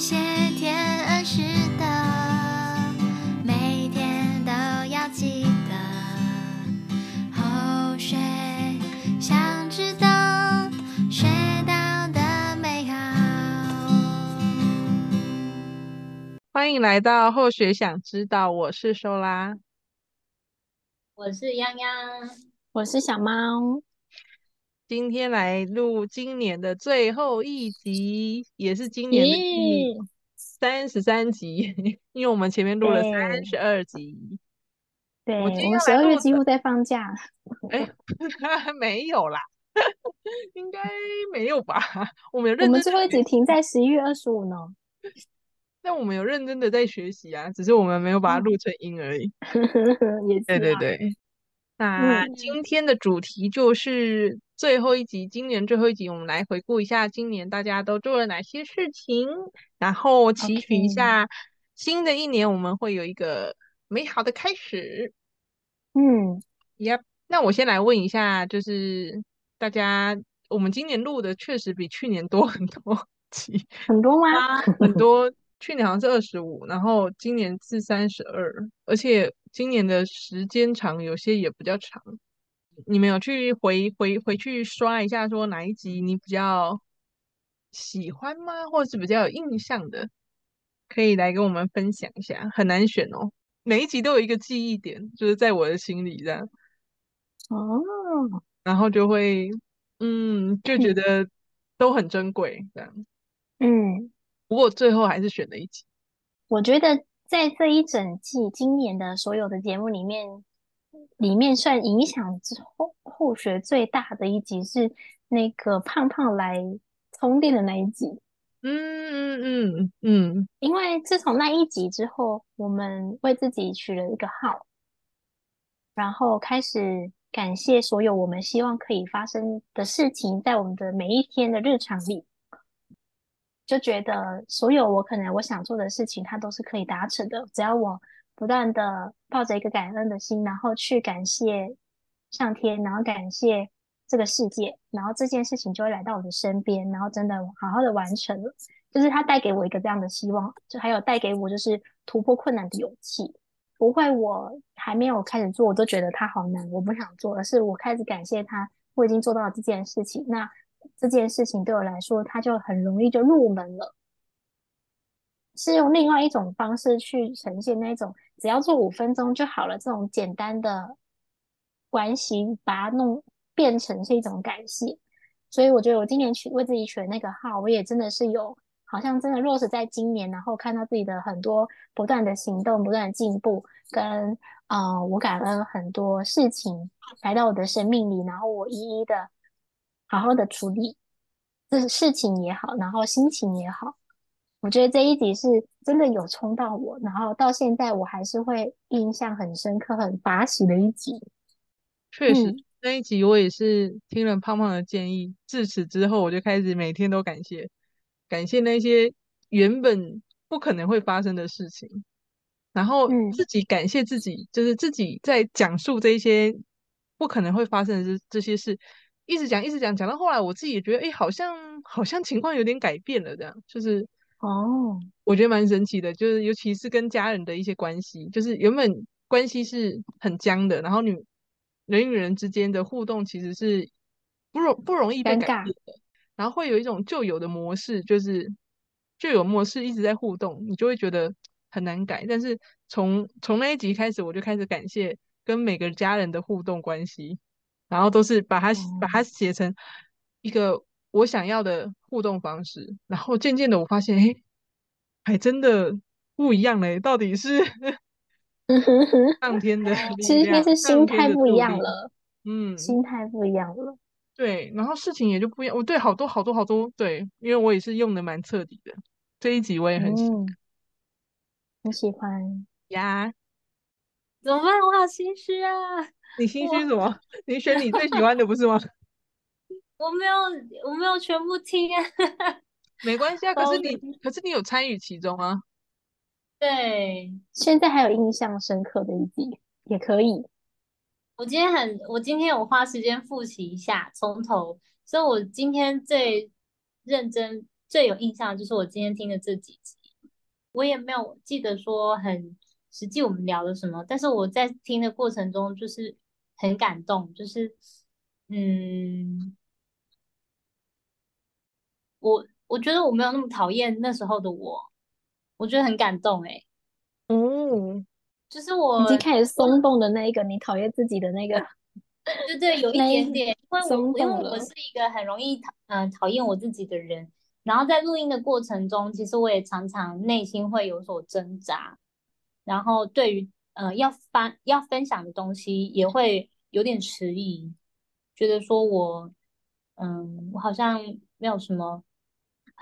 谢天恩师的，每天都要记得。后学想知道，学到的美好。欢迎来到后学想知道，我是收拉，我是泱泱，我是小猫。今天来录今年的最后一集，也是今年的第三十三集，因为我们前面录了三十二集。对，我们十二月几乎在放假。哎，没有啦，应该没有吧？我们有认真，我们最后一集停在十一月二十五呢。但我们有认真的在学习啊，只是我们没有把它录成音而已。也是，对对对。那今天的主题就是最后一集，今年最后一集，我们来回顾一下今年大家都做了哪些事情，然后期许一下新的一年我们会有一个美好的开始。嗯，Yep。那我先来问一下，就是大家，我们今年录的确实比去年多很多集，很多吗？很多。去年好像是二十五，然后今年是三十二，而且今年的时间长，有些也比较长。你们有去回回回去刷一下，说哪一集你比较喜欢吗？或者是比较有印象的，可以来跟我们分享一下。很难选哦，每一集都有一个记忆点，就是在我的心里这样。哦，然后就会，嗯，就觉得都很珍贵这样。嗯。不过最后还是选了一集。我觉得在这一整季今年的所有的节目里面，里面算影响之后后学最大的一集是那个胖胖来充电的那一集。嗯嗯嗯嗯，因为自从那一集之后，我们为自己取了一个号，然后开始感谢所有我们希望可以发生的事情，在我们的每一天的日常里。就觉得所有我可能我想做的事情，它都是可以达成的。只要我不断的抱着一个感恩的心，然后去感谢上天，然后感谢这个世界，然后这件事情就会来到我的身边，然后真的好好的完成了。就是它带给我一个这样的希望，就还有带给我就是突破困难的勇气。不会，我还没有开始做，我都觉得它好难，我不想做，而是我开始感谢它，我已经做到了这件事情。那。这件事情对我来说，它就很容易就入门了，是用另外一种方式去呈现那种只要做五分钟就好了这种简单的关系，把它弄变成是一种感谢。所以我觉得我今年取为自己取的那个号，我也真的是有好像真的落实在今年，然后看到自己的很多不断的行动、不断的进步，跟呃，我感恩很多事情来到我的生命里，然后我一一的。好好的处理，这事情也好，然后心情也好，我觉得这一集是真的有冲到我，然后到现在我还是会印象很深刻、很法喜的一集。确实，嗯、那一集我也是听了胖胖的建议，自此之后我就开始每天都感谢，感谢那些原本不可能会发生的事情，然后自己感谢自己，嗯、就是自己在讲述这一些不可能会发生的这这些事。一直讲，一直讲，讲到后来，我自己也觉得，哎，好像好像情况有点改变了，这样就是哦，我觉得蛮神奇的，就是尤其是跟家人的一些关系，就是原本关系是很僵的，然后你人与人之间的互动其实是不容不容易被改变的，然后会有一种旧有的模式，就是旧有模式一直在互动，你就会觉得很难改。但是从从那一集开始，我就开始感谢跟每个家人的互动关系。然后都是把它、嗯、把它写成一个我想要的互动方式，然后渐渐的我发现，哎，还真的不一样嘞！到底是 上天的力量，其实应该是心态不一样了，嗯，心态不一样了，对，然后事情也就不一样。我对好多好多好多，对，因为我也是用的蛮彻底的。这一集我也很喜欢，很、嗯、喜欢呀。怎么办？我好心虚啊！你心虚什么？你选你最喜欢的不是吗？我没有，我没有全部听啊。没关系啊，可是你，可是你有参与其中啊。对，现在还有印象深刻的一集也可以。我今天很，我今天有花时间复习一下，从头，所以我今天最认真最有印象就是我今天听的这几集，我也没有记得说很实际我们聊了什么，但是我在听的过程中就是很感动，就是嗯，我我觉得我没有那么讨厌那时候的我，我觉得很感动哎、欸，哦，就是我已经开始松动的那一个，你讨厌自己的那个。对对，有 一点点，因为我因为我是一个很容易讨嗯讨厌我自己的人，然后在录音的过程中，其实我也常常内心会有所挣扎，然后对于呃要发要分享的东西也会有点迟疑，觉得说我嗯我好像没有什么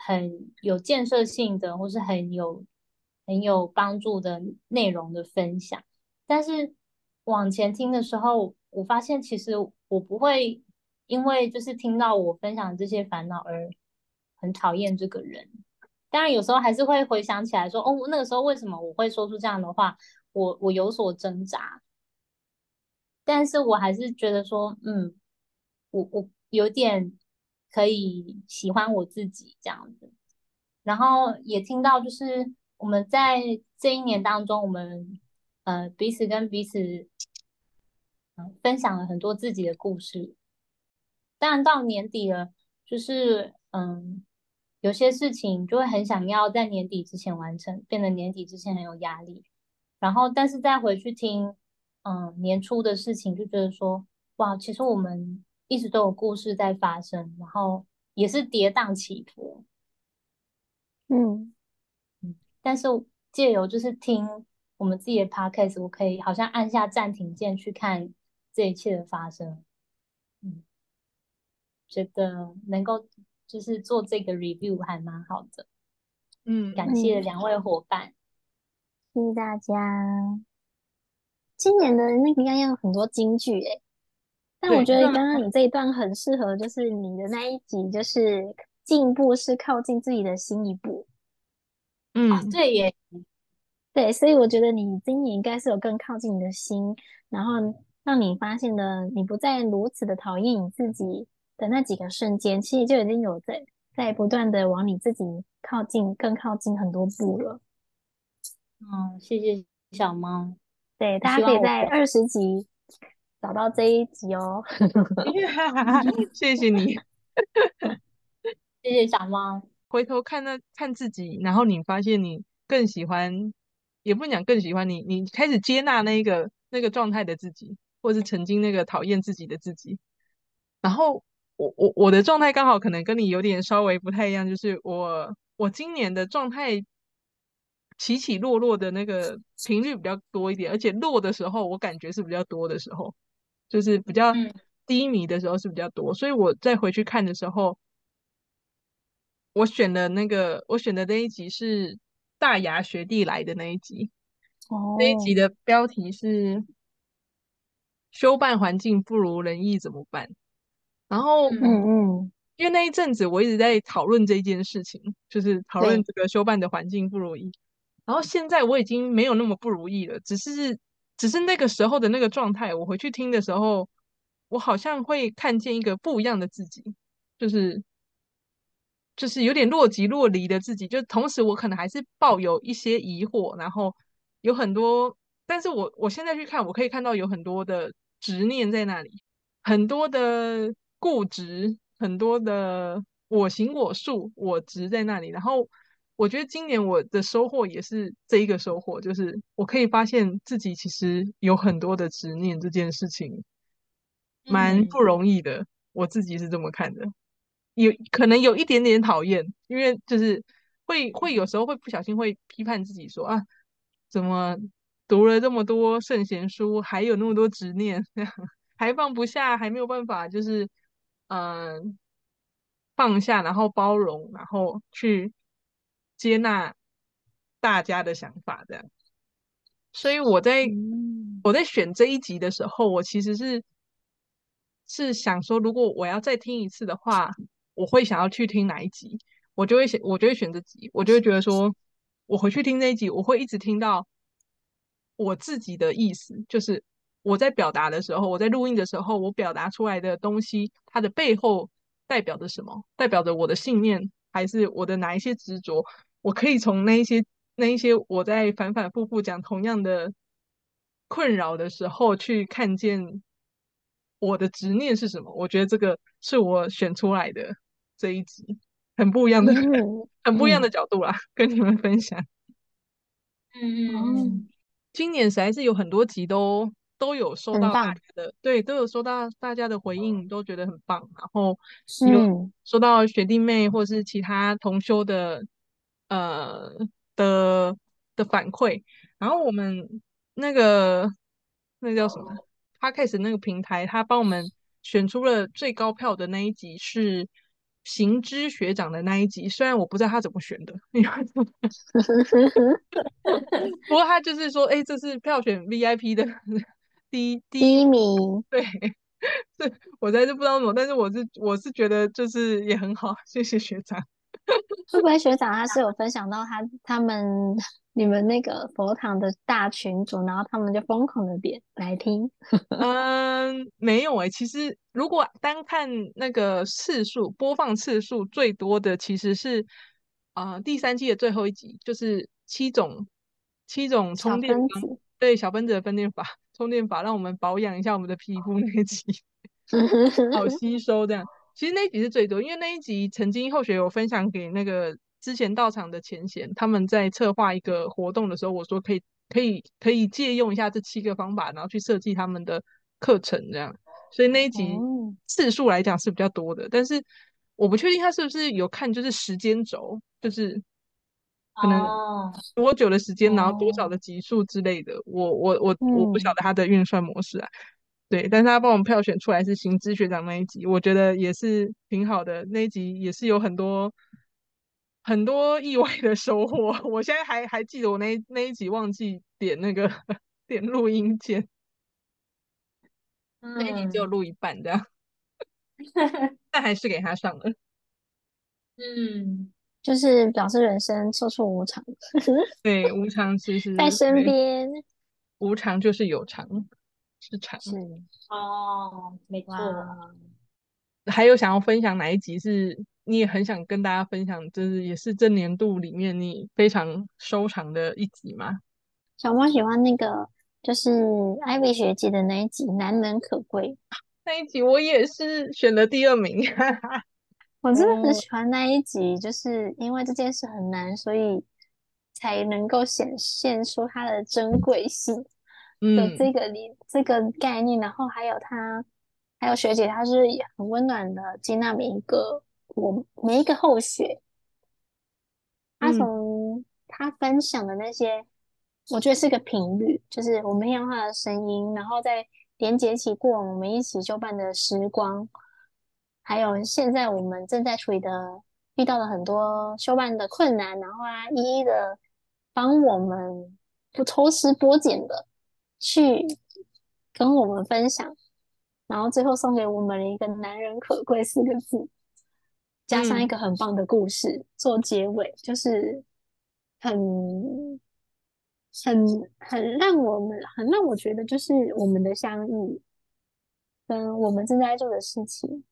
很有建设性的或是很有很有帮助的内容的分享，但是往前听的时候。我发现其实我不会因为就是听到我分享这些烦恼而很讨厌这个人。当然有时候还是会回想起来说，哦，那个时候为什么我会说出这样的话？我我有所挣扎。但是我还是觉得说，嗯，我我有点可以喜欢我自己这样子。然后也听到就是我们在这一年当中，我们呃彼此跟彼此。分享了很多自己的故事，当然到年底了，就是嗯，有些事情就会很想要在年底之前完成，变得年底之前很有压力。然后，但是再回去听嗯年初的事情，就觉得说哇，其实我们一直都有故事在发生，然后也是跌宕起伏。嗯嗯，但是借由就是听我们自己的 podcast，我可以好像按下暂停键去看。这一切的发生，嗯，觉得能够就是做这个 review 还蛮好的，嗯，感谢两位伙伴，谢谢大家。今年的那个应该有很多金句诶，但我觉得刚刚你这一段很适合，就是你的那一集，就是进步是靠近自己的心一步。嗯，对耶，对，所以我觉得你今年应该是有更靠近你的心，然后。让你发现的，你不再如此的讨厌你自己的那几个瞬间，其实就已经有在在不断的往你自己靠近，更靠近很多步了。嗯，谢谢小猫。对，大家可以在二十集找到这一集哦。谢谢你，谢谢小猫。回头看那看自己，然后你发现你更喜欢，也不讲更喜欢你，你开始接纳那个那个状态的自己。或是曾经那个讨厌自己的自己，然后我我我的状态刚好可能跟你有点稍微不太一样，就是我我今年的状态起起落落的那个频率比较多一点，而且落的时候我感觉是比较多的时候，就是比较低迷的时候是比较多，所以我再回去看的时候，我选的那个我选的那一集是大牙学弟来的那一集，哦，那一集的标题是。修办环境不如人意怎么办？然后，嗯嗯，因为那一阵子我一直在讨论这件事情，就是讨论这个修办的环境不如意。然后现在我已经没有那么不如意了，只是只是那个时候的那个状态，我回去听的时候，我好像会看见一个不一样的自己，就是就是有点若即若离的自己。就同时我可能还是抱有一些疑惑，然后有很多。但是我我现在去看，我可以看到有很多的执念在那里，很多的固执，很多的我行我素、我执在那里。然后我觉得今年我的收获也是这一个收获，就是我可以发现自己其实有很多的执念，这件事情蛮不容易的。嗯、我自己是这么看的，有可能有一点点讨厌，因为就是会会有时候会不小心会批判自己说啊，怎么？读了这么多圣贤书，还有那么多执念，还放不下，还没有办法，就是嗯、呃、放下，然后包容，然后去接纳大家的想法，这样。所以我在、嗯、我在选这一集的时候，我其实是是想说，如果我要再听一次的话，我会想要去听哪一集？我就会选，我就会选这集，我就会觉得说，我回去听那一集，我会一直听到。我自己的意思就是，我在表达的时候，我在录音的时候，我表达出来的东西，它的背后代表着什么？代表着我的信念，还是我的哪一些执着，我可以从那一些那一些我在反反复复讲同样的困扰的时候，去看见我的执念是什么。我觉得这个是我选出来的这一集，很不一样的，嗯、很不一样的角度啦，嗯、跟你们分享。嗯嗯，今年实在是有很多集都。都有收到大家的，对，都有收到大家的回应，都觉得很棒。然后有收到学弟妹或是其他同修的，呃的的反馈。然后我们那个那个叫什么？Podcast 那个平台，他帮我们选出了最高票的那一集是行知学长的那一集。虽然我不知道他怎么选的，不过他就是说，哎，这是票选 VIP 的。第一第一，名，对，是我在这不知道怎么，但是我是我是觉得就是也很好，谢谢学长。会不会学长他是有分享到他他们你们那个佛堂的大群组，然后他们就疯狂的点来听？嗯，没有哎、欸，其实如果单看那个次数播放次数最多的，其实是啊、呃、第三季的最后一集，就是七种七种充电子，对小分子的分电法。充电法让我们保养一下我们的皮肤那一集，好吸收这样。其实那一集是最多，因为那一集曾经后学有分享给那个之前到场的前贤，他们在策划一个活动的时候，我说可以可以可以借用一下这七个方法，然后去设计他们的课程这样。所以那一集次数来讲是比较多的，但是我不确定他是不是有看就是时间轴，就是。可能多久的时间，然后多少的集数之类的，我我我我不晓得他的运算模式啊。对，但是他帮我们票选出来是行知学长那一集，我觉得也是挺好的。那一集也是有很多很多意外的收获。我现在还还记得我那那一集忘记点那个 点录音键，那一集只有录一半这样，但还是给他上了。嗯。就是表示人生处处无常，对，无常其实在身边，无常就是有常，是哦，没错。还有想要分享哪一集是你也很想跟大家分享，就是也是这年度里面你非常收藏的一集吗？小猫喜欢那个就是艾薇学姐的那一集《难能可贵》，那一集我也是选了第二名。我真的很喜欢那一集，嗯、就是因为这件事很难，所以才能够显现出它的珍贵性的这个理、嗯、这个概念。然后还有他，还有学姐，她是很温暖的接纳每一个我每一个后学。他从他分享的那些，嗯、我觉得是个频率，就是我们用他的声音，然后再连接起过往我们一起修办的时光。还有现在我们正在处理的，遇到了很多修办的困难，然后啊，一一的帮我们不抽丝剥茧的去跟我们分享，然后最后送给我们一个“难人可贵”四个字，加上一个很棒的故事、嗯、做结尾，就是很很很让我们很让我觉得，就是我们的相遇跟我们正在做的事情。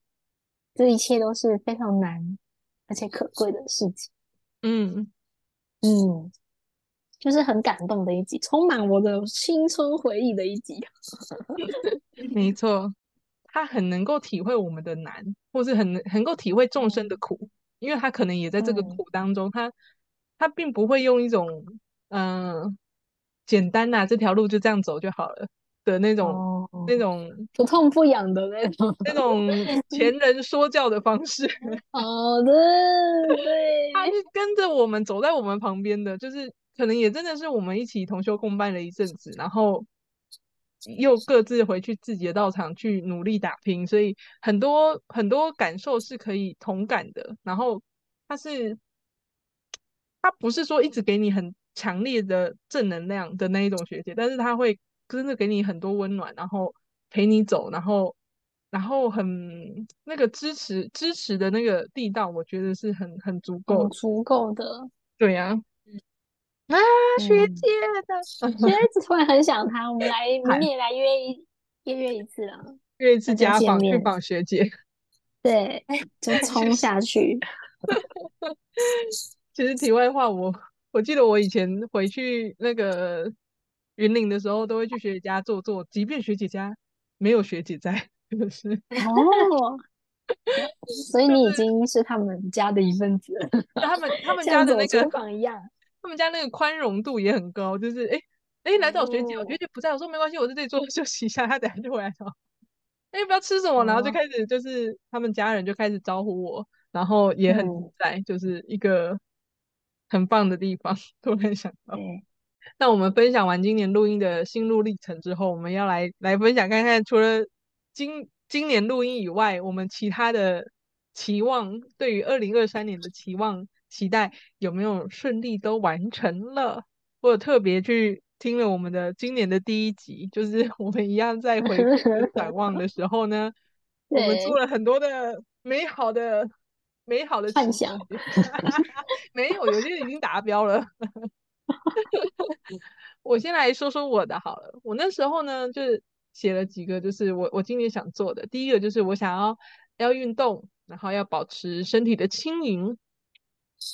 这一切都是非常难而且可贵的事情。嗯嗯，就是很感动的一集，充满我的青春回忆的一集。没错，他很能够体会我们的难，或是很很能够体会众生的苦，嗯、因为他可能也在这个苦当中，嗯、他他并不会用一种嗯、呃、简单呐、啊，这条路就这样走就好了。的那种、哦、那种不痛不痒的那种那种 前人说教的方式。好的，对，他是跟着我们走在我们旁边的，就是可能也真的是我们一起同修共办了一阵子，然后又各自回去自己的道场去努力打拼，所以很多很多感受是可以同感的。然后他是他不是说一直给你很强烈的正能量的那一种学姐，但是他会。真的给你很多温暖，然后陪你走，然后然后很那个支持支持的那个地道，我觉得是很很足够，很足够的。对呀、啊，啊，学姐的、嗯、学姐突然很想他，我们来 明年来约一约约一次啊，约一次家访去访学姐，对，就冲下去。其实题外话，我我记得我以前回去那个云岭的时候，都会去学姐家坐坐，即便学姐家没有学姐在，是不是？哦，所以你已经是他们家的一份子了。他们他们家的那个厨房一样，他们家那个宽容度也很高，就是哎哎，来找学姐，我学姐不在，我说没关系，我在这里坐着 休息一下，她等下就回来找。哎，不要吃什么，然后就开始就是他们家人就开始招呼我，然后也很自在，就是一个。很棒的地方，突然想到。那我们分享完今年录音的心路历程之后，我们要来来分享看看，除了今今年录音以外，我们其他的期望，对于二零二三年的期望期待有没有顺利都完成了？我有特别去听了我们的今年的第一集，就是 我们一样在回顾展望的时候呢，我们做了很多的美好的。美好的幻想，没有，有些已经达标了。我先来说说我的好了。我那时候呢，就是写了几个，就是我我今年想做的。第一个就是我想要要运动，然后要保持身体的轻盈。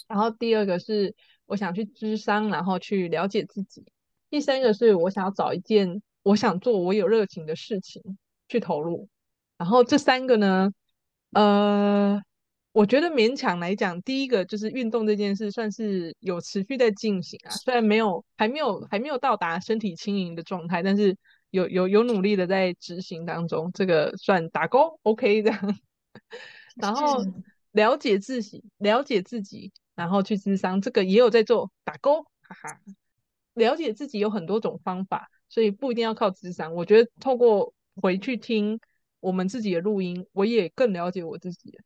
然后第二个是我想去知商，然后去了解自己。第三个是我想要找一件我想做、我有热情的事情去投入。然后这三个呢，呃。我觉得勉强来讲，第一个就是运动这件事，算是有持续在进行啊。虽然没有，还没有，还没有到达身体轻盈的状态，但是有有有努力的在执行当中，这个算打勾，OK 这样。然后了解自己，了解自己，然后去咨商，这个也有在做打勾，哈哈。了解自己有很多种方法，所以不一定要靠咨商。我觉得透过回去听我们自己的录音，我也更了解我自己。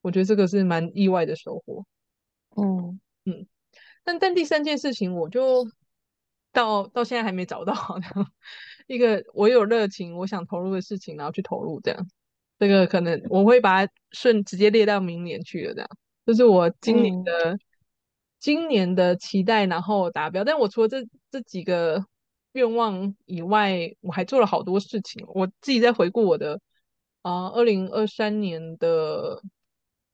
我觉得这个是蛮意外的收获，嗯嗯，但但第三件事情，我就到到现在还没找到 一个我有热情、我想投入的事情，然后去投入这样。这个可能我会把它顺直接列到明年去了，这样。就是我今年的、嗯、今年的期待，然后达标。但我除了这这几个愿望以外，我还做了好多事情。我自己在回顾我的啊，二零二三年的。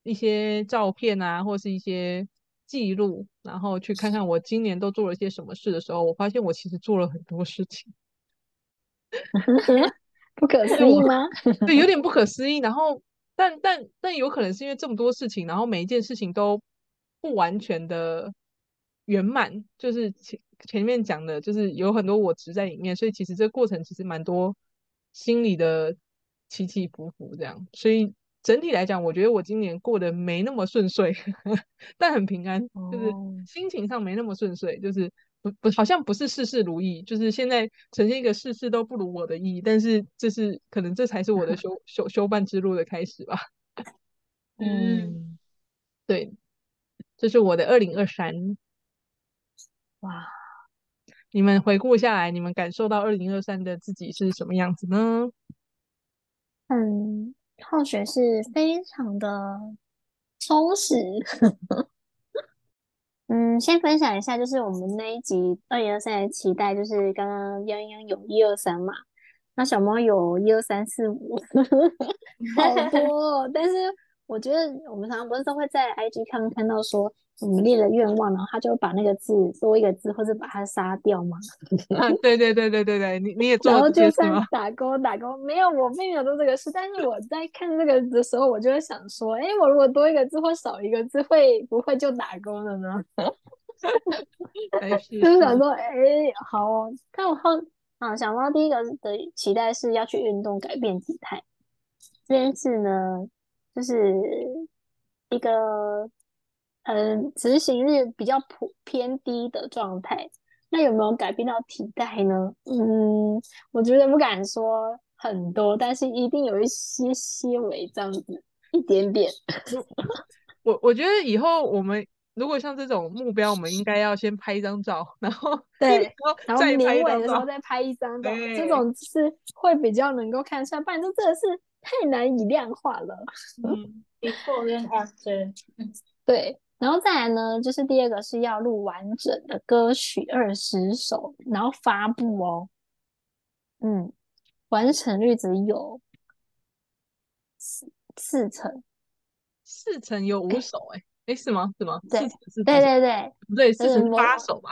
一些照片啊，或是一些记录，然后去看看我今年都做了些什么事的时候，我发现我其实做了很多事情，不可思议吗？对，有点不可思议。然后，但但但有可能是因为这么多事情，然后每一件事情都不完全的圆满，就是前前面讲的，就是有很多我执在里面，所以其实这个过程其实蛮多心里的起起伏伏这样，所以。整体来讲，我觉得我今年过得没那么顺遂，但很平安，就是心情上没那么顺遂，就是不不好像不是事事如意，就是现在呈现一个事事都不如我的意，但是这是可能这才是我的 修修修办之路的开始吧。嗯，对，这是我的二零二三。哇，你们回顾下来，你们感受到二零二三的自己是什么样子呢？嗯。好学是非常的充实。嗯，先分享一下，就是我们那一集二零二三的期待，就是刚刚泱泱有一二三嘛，那小猫有一二三四五，好多哦。但是我觉得我们常常不是都会在 IG 看看到说。我们列了愿望，然后他就把那个字多一个字，或者把它杀掉吗？啊，对对对对对对，你你也做然后就算 打勾打勾，没有，我并没有做这个事。但是我在看这个的时候，我就会想说，哎，我如果多一个字或少一个字，会不会就打勾了呢？就是想说，哎，好哦。但我后啊，想到第一个的期待是要去运动，改变体态。这件事呢，就是一个。嗯，执行率比较普偏低的状态，那有没有改变到体态呢？嗯，我觉得不敢说很多，但是一定有一些些微这样子，一点点。我我觉得以后我们如果像这种目标，我们应该要先拍一张照，然后 对，然后年尾的时候再拍一张照，这种是会比较能够看出来，不然这真的是太难以量化了。嗯，before and after，对。然后再来呢，就是第二个是要录完整的歌曲二十首，然后发布哦。嗯，完成率只有四四成，四成有五首哎哎，是吗？是吗？对，是，对对对，不对，四十八首吧，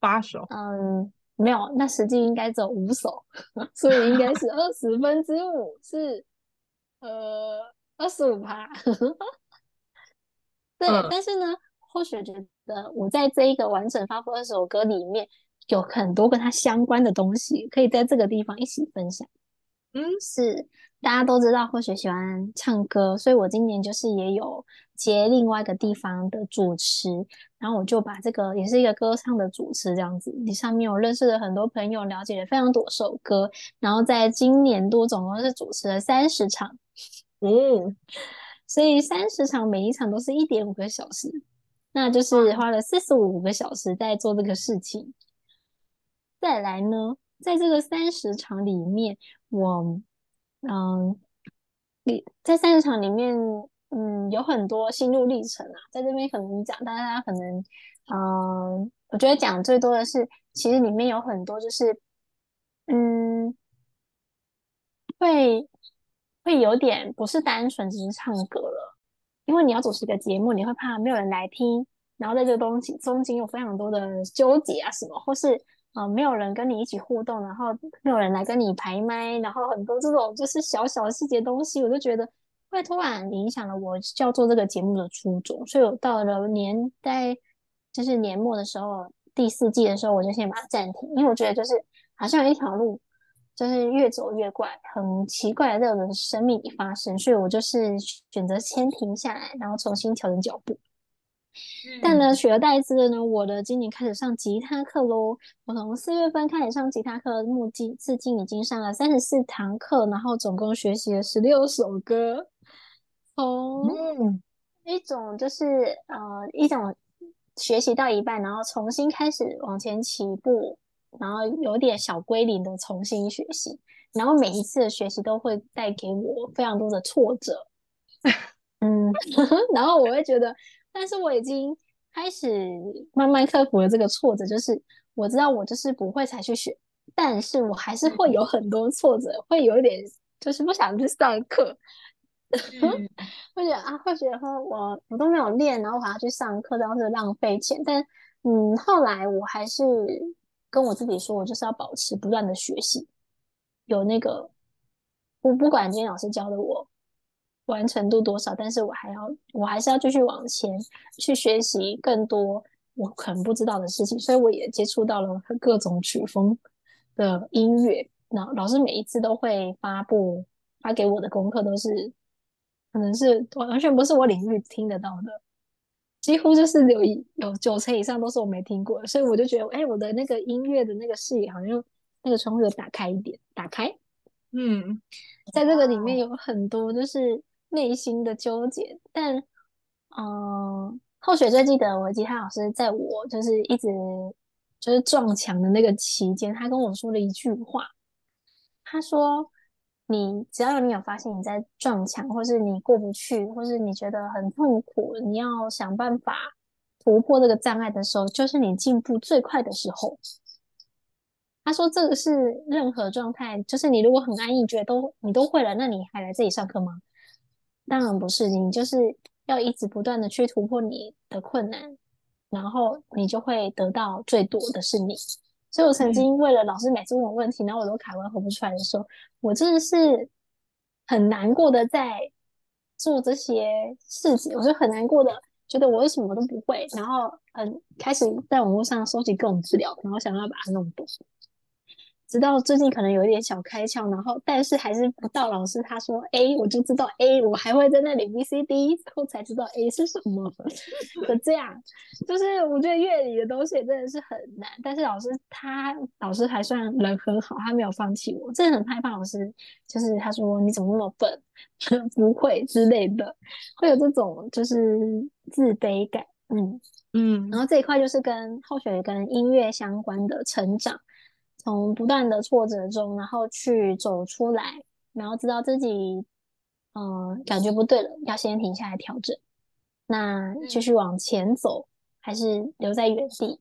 八首。嗯，没有，那实际应该只有五首，所以应该是二十分之五，是呃二十五趴。对，嗯、但是呢，或许觉得我在这一个完整发布二首歌里面，有很多跟它相关的东西，可以在这个地方一起分享。嗯，是大家都知道，或许喜欢唱歌，所以我今年就是也有接另外一个地方的主持，然后我就把这个也是一个歌唱的主持这样子。你上面我认识了很多朋友，了解了非常多首歌，然后在今年度总共是主持了三十场。嗯。所以三十场，每一场都是一点五个小时，那就是花了四十五个小时在做这个事情。再来呢，在这个三十场里面，我嗯，你在三十场里面，嗯，有很多心路历程啊，在这边可能讲，大家可能嗯，我觉得讲最多的是，其实里面有很多就是嗯，会。会有点不是单纯只是唱歌了，因为你要主持一个节目，你会怕没有人来听，然后在这个东西中间有非常多的纠结啊什么，或是啊、呃、没有人跟你一起互动，然后没有人来跟你排麦，然后很多这种就是小小的细节东西，我就觉得会突然影响了我叫做这个节目的初衷，所以我到了年在就是年末的时候，第四季的时候，我就先把它暂停，因为我觉得就是好像有一条路。就是越走越怪，很奇怪的这种生命里发生，所以我就是选择先停下来，然后重新调整脚步。嗯、但呢，取而代之的呢，我的今年开始上吉他课喽。我从四月份开始上吉他课，目今至今已经上了三十四堂课，然后总共学习了十六首歌。从一种就是呃一种学习到一半，然后重新开始往前起步。然后有点小归零的重新学习，然后每一次的学习都会带给我非常多的挫折，嗯，然后我会觉得，但是我已经开始慢慢克服了这个挫折，就是我知道我就是不会才去学，但是我还是会有很多挫折，嗯、会有一点就是不想去上课，嗯、会觉得啊，会觉得说我我都没有练，然后我还要去上课，这样是浪费钱，但嗯，后来我还是。跟我自己说，我就是要保持不断的学习，有那个，我不管今天老师教的我完成度多少，但是我还要，我还是要继续往前去学习更多我可能不知道的事情，所以我也接触到了各种曲风的音乐。那老师每一次都会发布发给我的功课，都是可能是完全不是我领域听得到的。几乎就是有有九成以上都是我没听过的，所以我就觉得，哎、欸，我的那个音乐的那个视野好像那个窗户有打开一点，打开。嗯，在这个里面有很多就是内心的纠结，但嗯，后学最记得我吉他老师在我就是一直就是撞墙的那个期间，他跟我说了一句话，他说。你只要你有发现你在撞墙，或是你过不去，或是你觉得很痛苦，你要想办法突破这个障碍的时候，就是你进步最快的时候。他说这个是任何状态，就是你如果很安逸，觉得都你都会了，那你还来这里上课吗？当然不是，你就是要一直不断的去突破你的困难，然后你就会得到最多的是你。所以我曾经为了老师每次问我问题，然后我都卡关回不出来的时候，我真的是很难过的在做这些事情，我就很难过的觉得我为什么都不会，然后嗯，开始在网络上收集各种资料，然后想要把它弄懂。直到最近可能有一点小开窍，然后但是还是不到老师他说 A，我就知道 A，我还会在那里 B C D，然后才知道 A 是什么。就这样，就是我觉得乐理的东西真的是很难，但是老师他老师还算人很好，他没有放弃我。真的很害怕老师，就是他说你怎么那么笨，不会之类的，会有这种就是自卑感。嗯嗯，然后这一块就是跟后学跟音乐相关的成长。从不断的挫折中，然后去走出来，然后知道自己，嗯、呃，感觉不对了，要先停下来调整。那继续往前走，还是留在原地？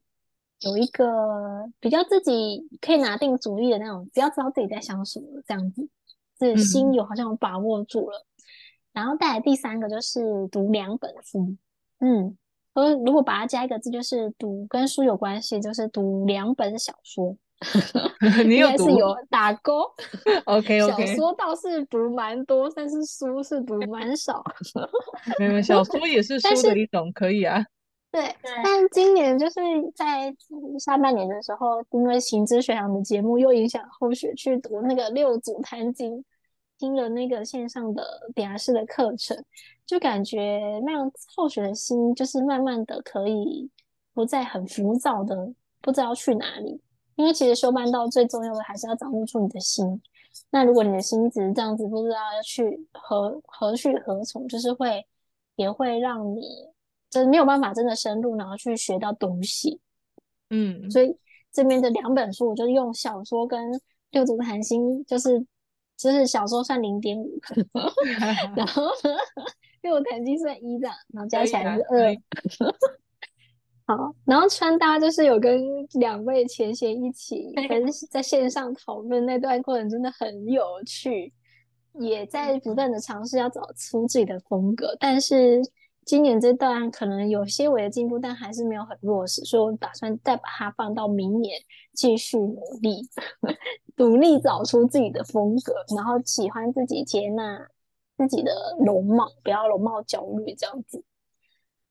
有一个比较自己可以拿定主意的那种，只要知道自己在想什么，这样子，自己心有好像有把握住了。嗯、然后带来第三个就是读两本书。嗯，呃，如果把它加一个字，就是读跟书有关系，就是读两本小说。你有读？是有打勾。OK OK。小说倒是读蛮多，但是书是读蛮少。没有，小说也是书的一种，可以啊。对，但今年就是在下半年的时候，因为行知学堂的节目又影响后学去读那个六祖坛经，听了那个线上的点压式的课程，就感觉让后学的心就是慢慢的可以不再很浮躁的不知道去哪里。因为其实修办道最重要的还是要掌握住你的心。那如果你的心只是这样子，不知道要去何何去何从，就是会也会让你就是没有办法真的深入，然后去学到东西。嗯，所以这边的两本书，我就用小说跟六祖坛心，就是就是小说算零点五，然后 六祖坛心算一这样，然后加起来是二。好，然后穿搭就是有跟两位前贤一起跟在线上讨论那段过程，真的很有趣，也在不断的尝试要找出自己的风格。但是今年这段可能有些微的进步，但还是没有很落实，所以我打算再把它放到明年继续努力，努力找出自己的风格，然后喜欢自己，接纳自己的容貌，不要容貌焦虑这样子。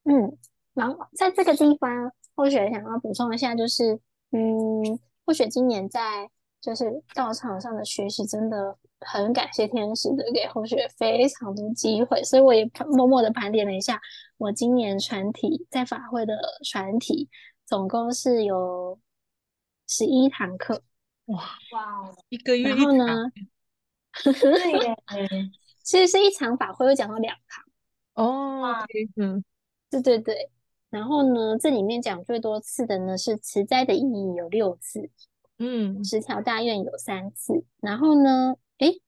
嗯。然后在这个地方，后学想要补充一下，就是，嗯，后学今年在就是道场上的学习，真的很感谢天使的给后学非常多机会，所以我也默默的盘点了一下，我今年传体在法会的传体总共是有十一堂课，哇哇，一个月一堂，然后呢，对耶，其实是一场法会会讲到两堂，哦，okay, 嗯，对对对。然后呢，这里面讲最多次的呢是持斋的意义有六次，嗯，十条大愿有三次。然后呢，诶，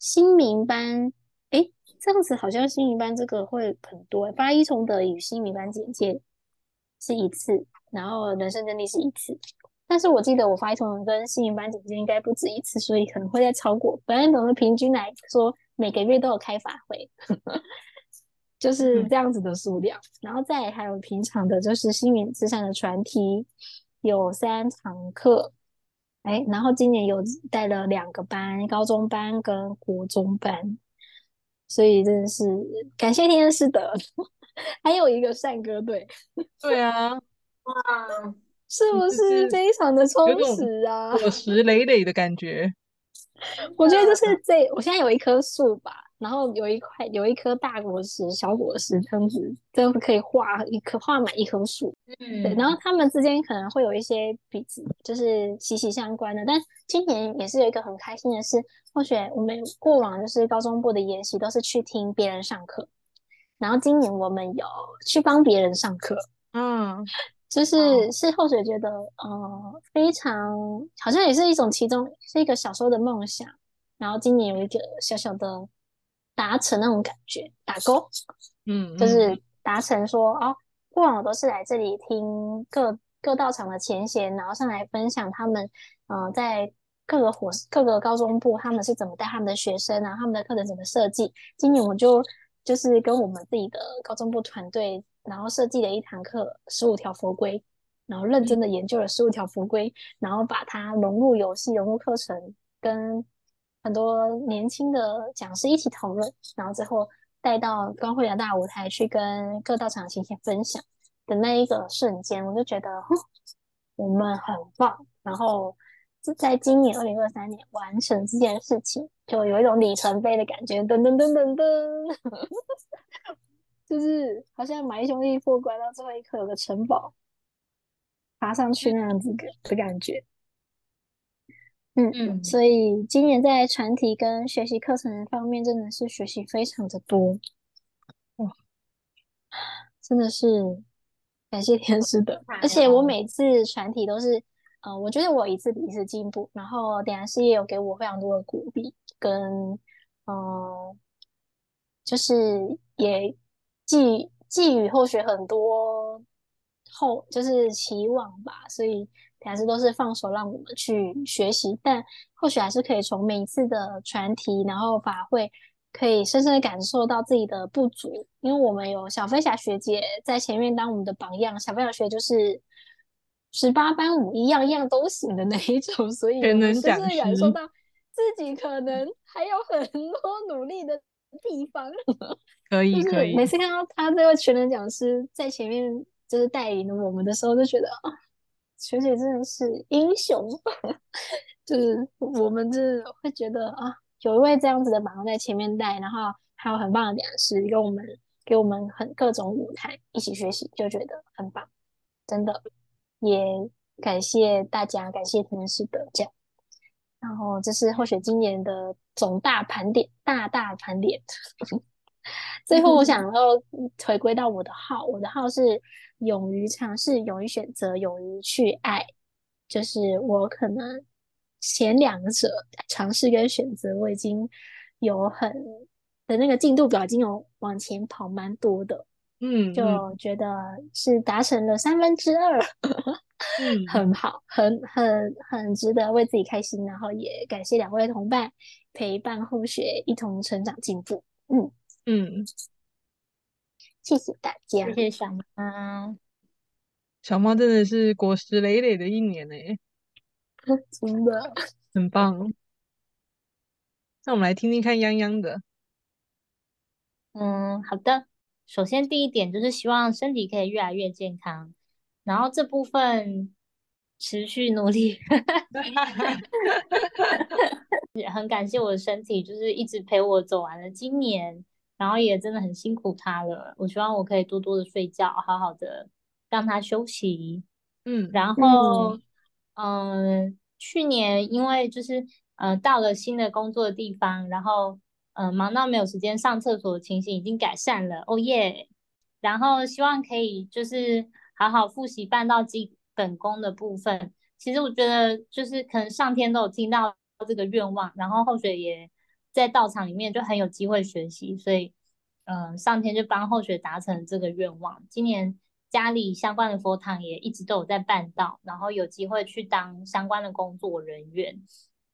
新民班，诶，这样子好像新民班这个会很多。发一重德与新民班简介是一次，然后人生真谛是一次。但是我记得我发一重德跟新民班简介应该不止一次，所以可能会再超过。反正我们平均来说，每个月都有开法会。就是这样子的数量，嗯、然后再还有平常的，就是心灵之上的传体有三堂课，哎，然后今年有带了两个班，高中班跟国中班，所以真的是感谢天师的，还有一个善歌队，对啊，哇，是不是非常的充实啊？果实累累的感觉，我觉得就是这，我现在有一棵树吧。然后有一块有一颗大果实、小果实，这样子，这样子可以画一棵画满一棵树。嗯，对。然后他们之间可能会有一些彼此就是息息相关的。但今年也是有一个很开心的事，或许我们过往就是高中部的研习都是去听别人上课，然后今年我们有去帮别人上课。嗯，就是是后学觉得呃非常好像也是一种其中是一个小时候的梦想。然后今年有一个小小的。达成那种感觉，打勾，嗯，就是达成说哦，过往我都是来这里听各各道场的前贤，然后上来分享他们，嗯、呃，在各个火各个高中部他们是怎么带他们的学生然后，他们的课程怎么设计。今年我就就是跟我们自己的高中部团队，然后设计了一堂课十五条佛规，然后认真的研究了十五条佛规，然后把它融入游戏，融入课程跟。很多年轻的讲师一起讨论，然后最后带到光辉的大舞台去跟各道场前贤分享的那一个瞬间，我就觉得，我们很棒。然后在今年二零二三年完成这件事情，就有一种里程碑的感觉，噔噔噔噔噔，就是好像马一兄弟过关到最后一刻有个城堡爬上去那样子的的感觉。嗯嗯，所以今年在传体跟学习课程方面，真的是学习非常的多，哇，真的是感谢天使的。而且我每次传体都是，呃，我觉得我一次比一次进步，然后点牙师也有给我非常多的鼓励，跟嗯、呃，就是也寄寄予后学很多后就是期望吧，所以。还是都是放手让我们去学习，但或许还是可以从每一次的传题，然后法会可以深深的感受到自己的不足，因为我们有小飞侠学姐在前面当我们的榜样，小飞侠学就是十八般武艺样样都行的那一种，所以我们深深的感受到自己可能还有很多努力的地方。可以可以，每次看到他这位全能讲师在前面就是带领我们的时候，就觉得啊，学姐真的是英雄，就是我们就是会觉得啊。有一位这样子的榜样在前面带，然后还有很棒的讲师给我们给我们很各种舞台一起学习，就觉得很棒，真的也感谢大家，感谢天使得奖。然后这是后学今年的总大盘点，大大盘点。最后我想 要回归到我的号，我的号是勇于尝试，勇于选择，勇于去爱，就是我可能。前两者尝试跟选择，我已经有很的那个进度表，已经有往前跑蛮多的，嗯，就觉得是达成了三分之二，嗯，很好，很很很值得为自己开心，然后也感谢两位同伴陪伴后学一同成长进步，嗯嗯，谢谢大家，谢谢小猫，小猫真的是果实累累的一年呢。真的很棒，那我们来听听看泱泱的。嗯，好的。首先第一点就是希望身体可以越来越健康，然后这部分持续努力。也很感谢我的身体，就是一直陪我走完了今年，然后也真的很辛苦他了。我希望我可以多多的睡觉，好好的让他休息。嗯，然后。嗯嗯，去年因为就是呃到了新的工作的地方，然后嗯、呃、忙到没有时间上厕所的情形已经改善了，哦耶！然后希望可以就是好好复习办到基本功的部分。其实我觉得就是可能上天都有听到这个愿望，然后后学也在道场里面就很有机会学习，所以嗯、上天就帮后学达成这个愿望。今年。家里相关的佛堂也一直都有在办道，然后有机会去当相关的工作人员，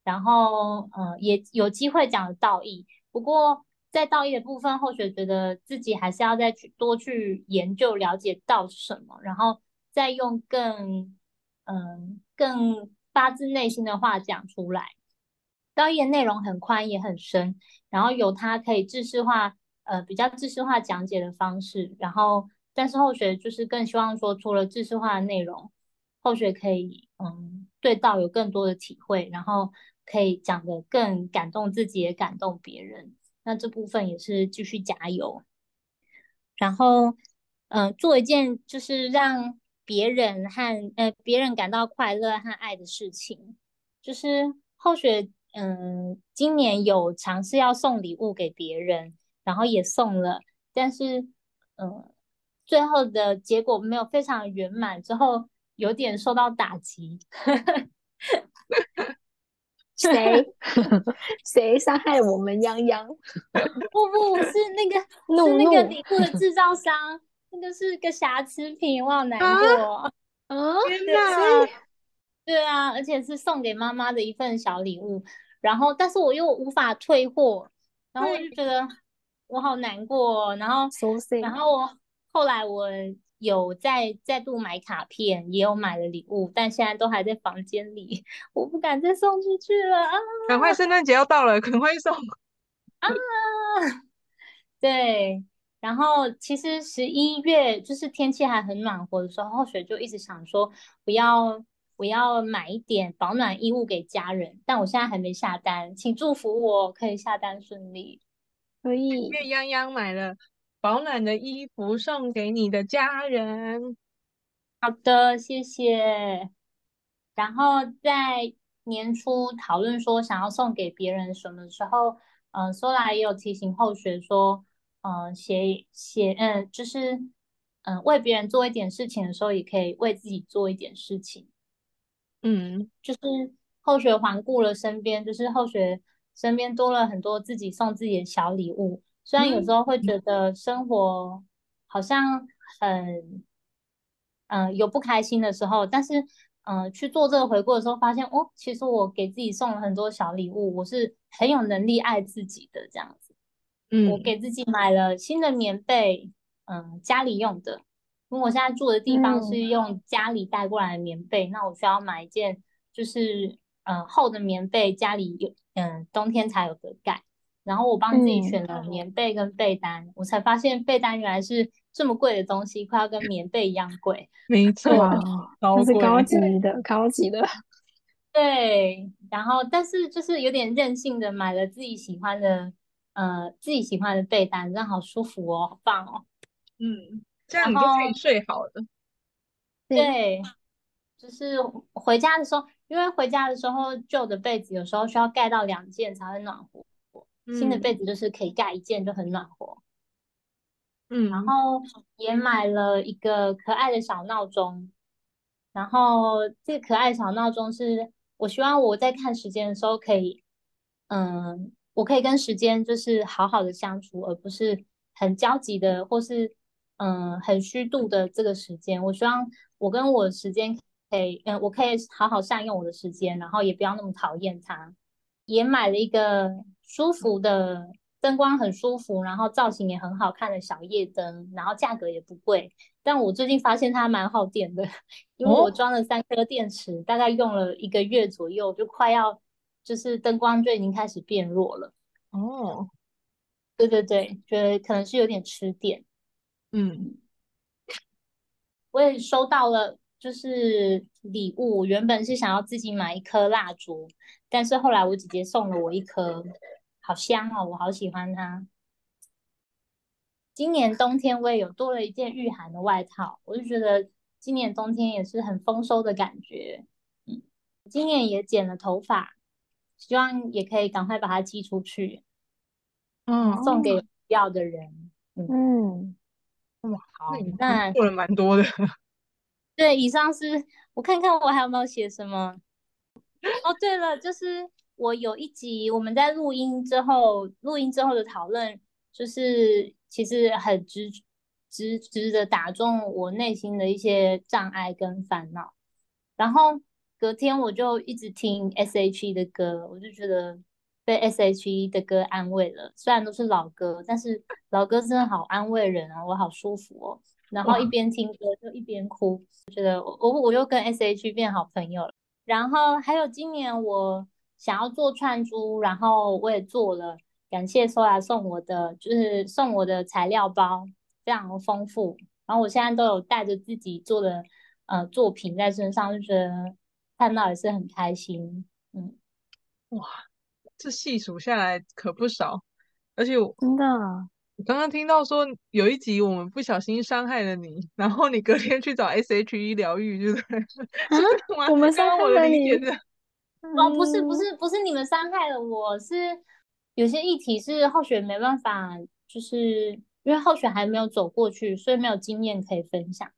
然后嗯、也有机会讲道义。不过在道义的部分，后学觉得自己还是要再去多去研究了解道是什么，然后再用更嗯、更发自内心的话讲出来。道义的内容很宽也很深，然后有它可以知识化呃比较知识化讲解的方式，然后。但是后学就是更希望说，除了知识化的内容，后学可以嗯对道有更多的体会，然后可以讲得更感动自己，也感动别人。那这部分也是继续加油，然后嗯做一件就是让别人和呃别人感到快乐和爱的事情。就是后学嗯今年有尝试要送礼物给别人，然后也送了，但是嗯。最后的结果没有非常圆满，之后有点受到打击。谁 谁伤害我们泱泱？不不，是那个是那个礼物的制造商，那个是个瑕疵品，我好难过。啊，啊天哪！对啊，而且是送给妈妈的一份小礼物，然后但是我又无法退货，然后我就觉得我好难过，然后然后我。后来我有再再度买卡片，也有买了礼物，但现在都还在房间里，我不敢再送出去了啊！赶快，圣诞节要到了，赶快送 啊！对，然后其实十一月就是天气还很暖和的时候，后学就一直想说，不要不要买一点保暖衣物给家人，但我现在还没下单，请祝福我可以下单顺利。可以，因为泱泱买了。保暖的衣服送给你的家人。好的，谢谢。然后在年初讨论说想要送给别人什么时候，嗯、呃，说来也有提醒后学说，嗯、呃，写写，嗯，就是，嗯、呃，为别人做一点事情的时候，也可以为自己做一点事情。嗯，就是后学环顾了身边，就是后学身边多了很多自己送自己的小礼物。虽然有时候会觉得生活好像很，嗯、呃，有不开心的时候，但是，嗯、呃，去做这个回顾的时候，发现哦，其实我给自己送了很多小礼物，我是很有能力爱自己的这样子。嗯，我给自己买了新的棉被，嗯，家里用的。因为我现在住的地方是用家里带过来的棉被，嗯、那我需要买一件就是嗯厚的棉被，家里有嗯冬天才有的盖。然后我帮自己选了棉被跟被单，嗯、我才发现被单原来是这么贵的东西，快要跟棉被一样贵。没错，都是高级的，高级的。对，然后但是就是有点任性的买了自己喜欢的，呃，自己喜欢的被单，真的好舒服哦，好棒哦。嗯。这样你就可以睡好了。对，就是回家的时候，因为回家的时候旧的被子有时候需要盖到两件才会暖和，新的被子就是可以盖一件就很暖和。嗯，然后也买了一个可爱的小闹钟，然后这个可爱的小闹钟是我希望我在看时间的时候可以，嗯，我可以跟时间就是好好的相处，而不是很焦急的或是。嗯，很虚度的这个时间，我希望我跟我时间可以，嗯，我可以好好善用我的时间，然后也不要那么讨厌它。也买了一个舒服的灯光，很舒服，然后造型也很好看的小夜灯，然后价格也不贵。但我最近发现它蛮耗电的，因为我装了三颗电池，哦、大概用了一个月左右，就快要就是灯光就已经开始变弱了。哦，对对对，觉得可能是有点吃电。嗯，我也收到了，就是礼物。原本是想要自己买一颗蜡烛，但是后来我姐姐送了我一颗，好香哦，我好喜欢它。今年冬天我也有多了一件御寒的外套，我就觉得今年冬天也是很丰收的感觉。嗯，今年也剪了头发，希望也可以赶快把它寄出去，嗯，送给要的人。嗯。嗯哇，好，那做了蛮多的。对，以上是我看看我还有没有写什么。哦，对了，就是我有一集我们在录音之后，录音之后的讨论，就是其实很直直直的打中我内心的一些障碍跟烦恼。然后隔天我就一直听 S.H.E 的歌，我就觉得。被 S.H.E 的歌安慰了，虽然都是老歌，但是老歌真的好安慰人啊，我好舒服哦。然后一边听歌就一边哭，我觉得我我我又跟 S.H.E 变好朋友了。然后还有今年我想要做串珠，然后我也做了，感谢 Sola 送我的，就是送我的材料包非常的丰富。然后我现在都有带着自己做的呃作品在身上，就觉得看到也是很开心。嗯，哇。这细数下来可不少，而且我真的，我刚刚听到说有一集我们不小心伤害了你，然后你隔天去找 S.H.E 疗愈，对不对？我们伤害了你？哦，不是，不是，不是你们伤害了我，是有些议题是后学没办法，就是因为后学还没有走过去，所以没有经验可以分享，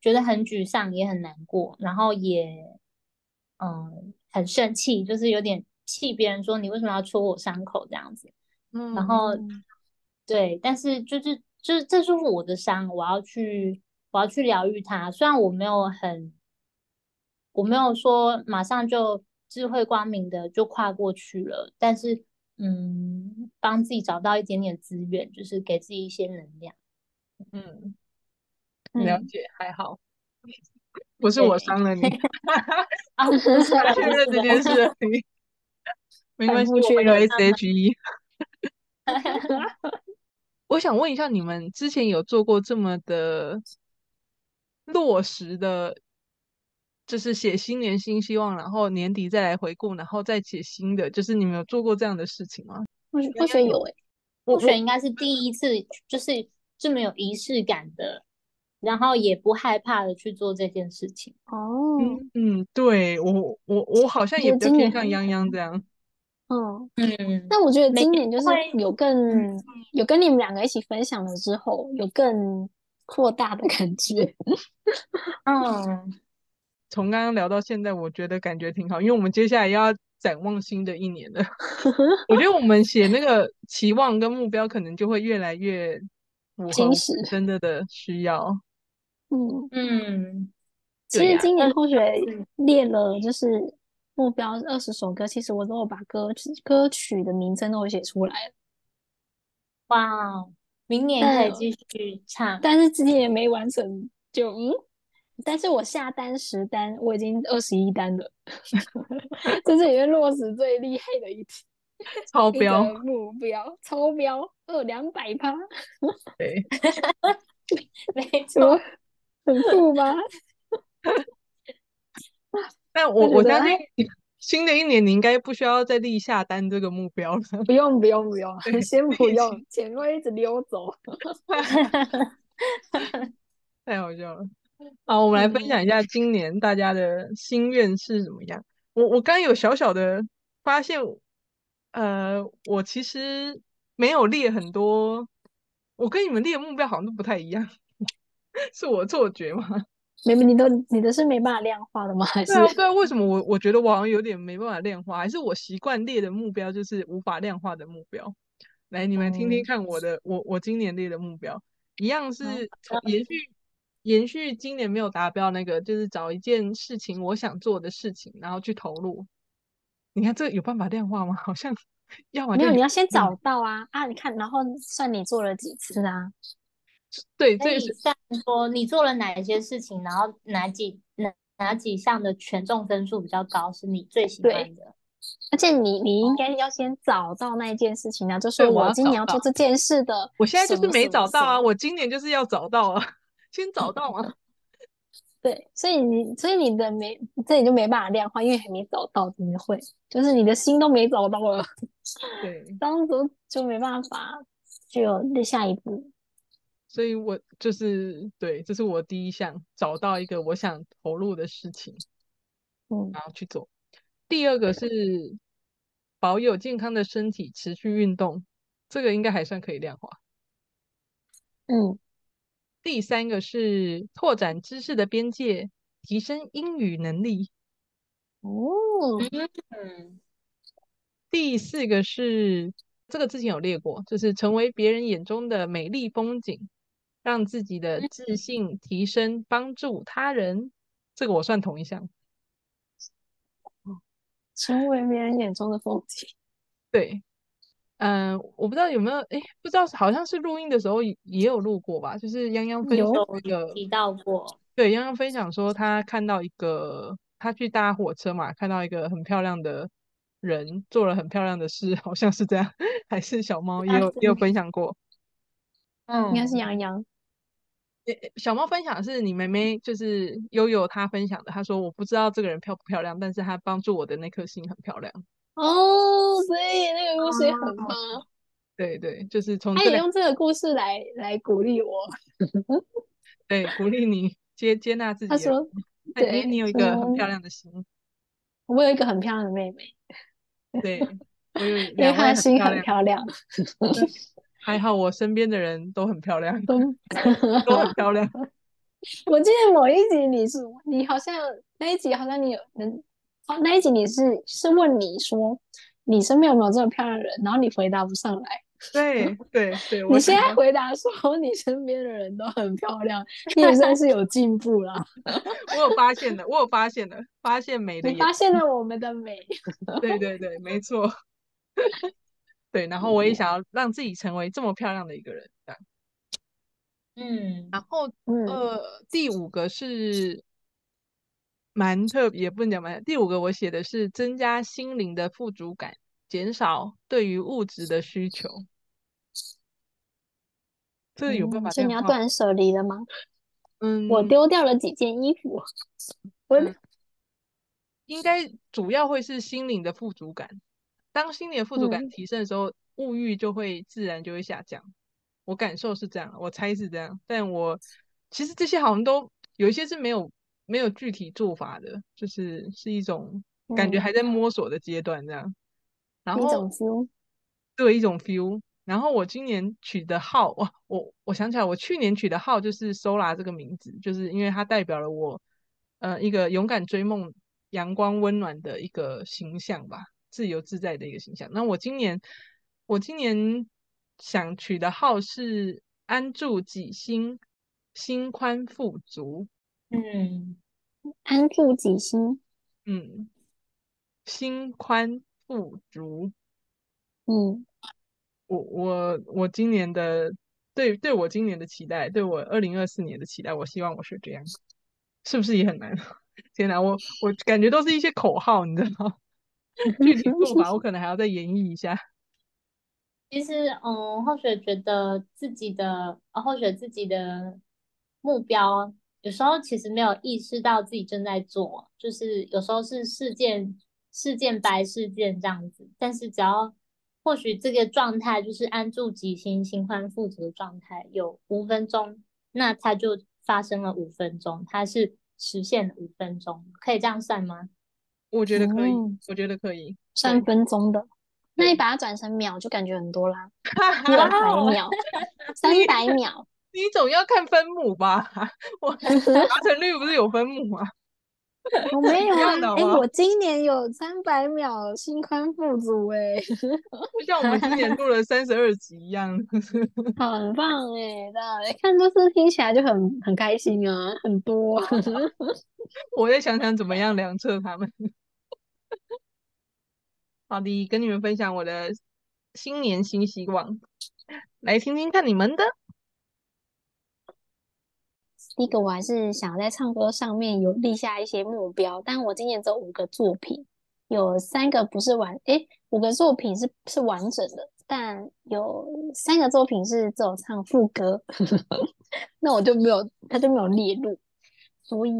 觉得很沮丧，也很难过，然后也嗯很生气，就是有点。气别人说，你为什么要戳我伤口这样子，嗯，然后对，但是就是就是这就是我的伤，我要去我要去疗愈它。虽然我没有很，我没有说马上就智慧光明的就跨过去了，但是嗯，帮自己找到一点点资源，就是给自己一些能量。嗯，了。解，嗯、还好，不是我伤了你 啊，不是 确认这件事没关系，我有 S.H.E。我想问一下，你们之前有做过这么的落实的，就是写新年新希望，然后年底再来回顾，然后再写新的，就是你们有做过这样的事情吗？我我觉得有诶，我觉得应该是第一次，就是这么有仪式感的，然后也不害怕的去做这件事情。哦，嗯，对我我我好像也比较偏向泱泱这样。嗯嗯，那我觉得今年就是有更有跟你们两个一起分享了之后，有更扩大的感觉。嗯，从刚刚聊到现在，我觉得感觉挺好，因为我们接下来要展望新的一年了。我觉得我们写那个期望跟目标，可能就会越来越符合真的的需要。嗯嗯，其实今年后学列了，就是。目标二十首歌，其实我都有把歌曲歌曲的名称都写出来了。哇，明年可以继续唱，但是之前也没完成，就嗯，但是我下单十单，我已经二十一单了，这是里面落实最厉害的一次，超标目标，超标二两百趴，对，没错，很酷吧？但我我相信新的一年你应该不需要再立下单这个目标了。不用不用 不用，先不用，钱会一直溜走。太好笑了。好，我们来分享一下今年大家的心愿是怎么样。我我刚有小小的发现，呃，我其实没有列很多，我跟你们列的目标好像都不太一样，是我错觉吗？没，你都你的是没办法量化的吗？还是对啊，对啊，为什么我我觉得我好像有点没办法量化？还是我习惯列的目标就是无法量化的目标？来，你们听听看我的，嗯、我我今年列的目标一样是从延续、嗯、延续今年没有达标那个，就是找一件事情我想做的事情，然后去投入。你看这有办法量化吗？好像 要么没有，你要先找到啊、嗯、啊！你看，然后算你做了几次啊？对，这是算说你做了哪些事情，然后哪几哪哪几项的权重分数比较高，是你最喜欢的。而且你你应该要先找到那一件事情啊，就是我今年要做这件事的。我，现在就是没找到啊，我今年就是要找到啊，先找到啊。对，所以你所以你的没这里就没办法量化，因为还没找到，怎么会？就是你的心都没找到了。对，当时就没办法，就有下一步。所以我就是对，这是我第一项，找到一个我想投入的事情，嗯，然后去做。第二个是保有健康的身体，持续运动，这个应该还算可以量化。嗯，第三个是拓展知识的边界，提升英语能力。哦，嗯，第四个是这个之前有列过，就是成为别人眼中的美丽风景。让自己的自信提升，帮助他人，这个我算同一项。成为别人眼中的风景。对，嗯、呃，我不知道有没有，哎，不知道，好像是录音的时候也有录过吧？就是泱泱分享一个提到过，对，泱泱分享说他看到一个，他去搭火车嘛，看到一个很漂亮的人做了很漂亮的事，好像是这样，还是小猫也有也有分享过，嗯，应该是泱泱。小猫分享的是你妹妹，就是悠悠她分享的。她说：“我不知道这个人漂不漂亮，但是她帮助我的那颗心很漂亮。”哦，所以那个故事也很棒。对对，就是从他也用这个故事来来鼓励我，对，鼓励你接接纳自己。他说：“对，你有一个很漂亮的心。”我有一个很漂亮的妹妹。对，我有，因为她的心很漂亮。还好我身边的人都很漂亮，都都很漂亮。我记得某一集你是你好像那一集好像你有人哦，那一集你是是问你说你身边有没有这么漂亮的人，然后你回答不上来。对对对，你现在回答说你身边的人都很漂亮，你也算是有进步了。我有发现的，我有发现的，发现美的，你发现了我们的美。对对对，没错。对，然后我也想要让自己成为这么漂亮的一个人，这样。嗯，然后呃，第五个是蛮特别，也不能讲蛮。第五个我写的是增加心灵的富足感，减少对于物质的需求。这个有办法、嗯？所以你要断舍离了吗？嗯，我丢掉了几件衣服。我、嗯、应该主要会是心灵的富足感。当心理的富足感提升的时候，嗯、物欲就会自然就会下降。我感受是这样，我猜是这样。但我其实这些好像都有一些是没有没有具体做法的，就是是一种感觉还在摸索的阶段这样。然后一种 feel，对，一种 feel。然后我今年取的号，哇，我我想起来，我去年取的号就是 Sola 这个名字，就是因为它代表了我呃一个勇敢追梦、阳光温暖的一个形象吧。自由自在的一个形象。那我今年，我今年想取的号是安住己心，心宽富足。嗯，安住己心，嗯，心宽富足。嗯，我我我今年的对对我今年的期待，对我二零二四年的期待，我希望我是这样，是不是也很难？天哪，我我感觉都是一些口号，你知道吗？具体做法我可能还要再演绎一下。其实，嗯，或许觉得自己的，或许自己的目标，有时候其实没有意识到自己正在做，就是有时候是事件事件白事件这样子，但是只要或许这个状态就是安住己心、心宽富足的状态，有五分钟，那它就发生了五分钟，它是实现了五分钟，可以这样算吗？我觉得可以，嗯、我觉得可以，三分钟的。那你把它转成秒，就感觉很多啦。六百秒，三百秒。你总要看分母吧？我达成率不是有分母吗？我没有啊。哎、欸，我今年有三百秒，心宽富足哎。就像我们今年录了三十二集一样，很棒哎！大家看，都是听起来就很很开心啊，很多。我再想想怎么样量测他们。好的，跟你们分享我的新年新希望，来听听看你们的。第一个，我还是想在唱歌上面有立下一些目标，但我今年只有五个作品，有三个不是完，诶，五个作品是是完整的，但有三个作品是只有唱副歌，那我就没有，他就没有列入，所以，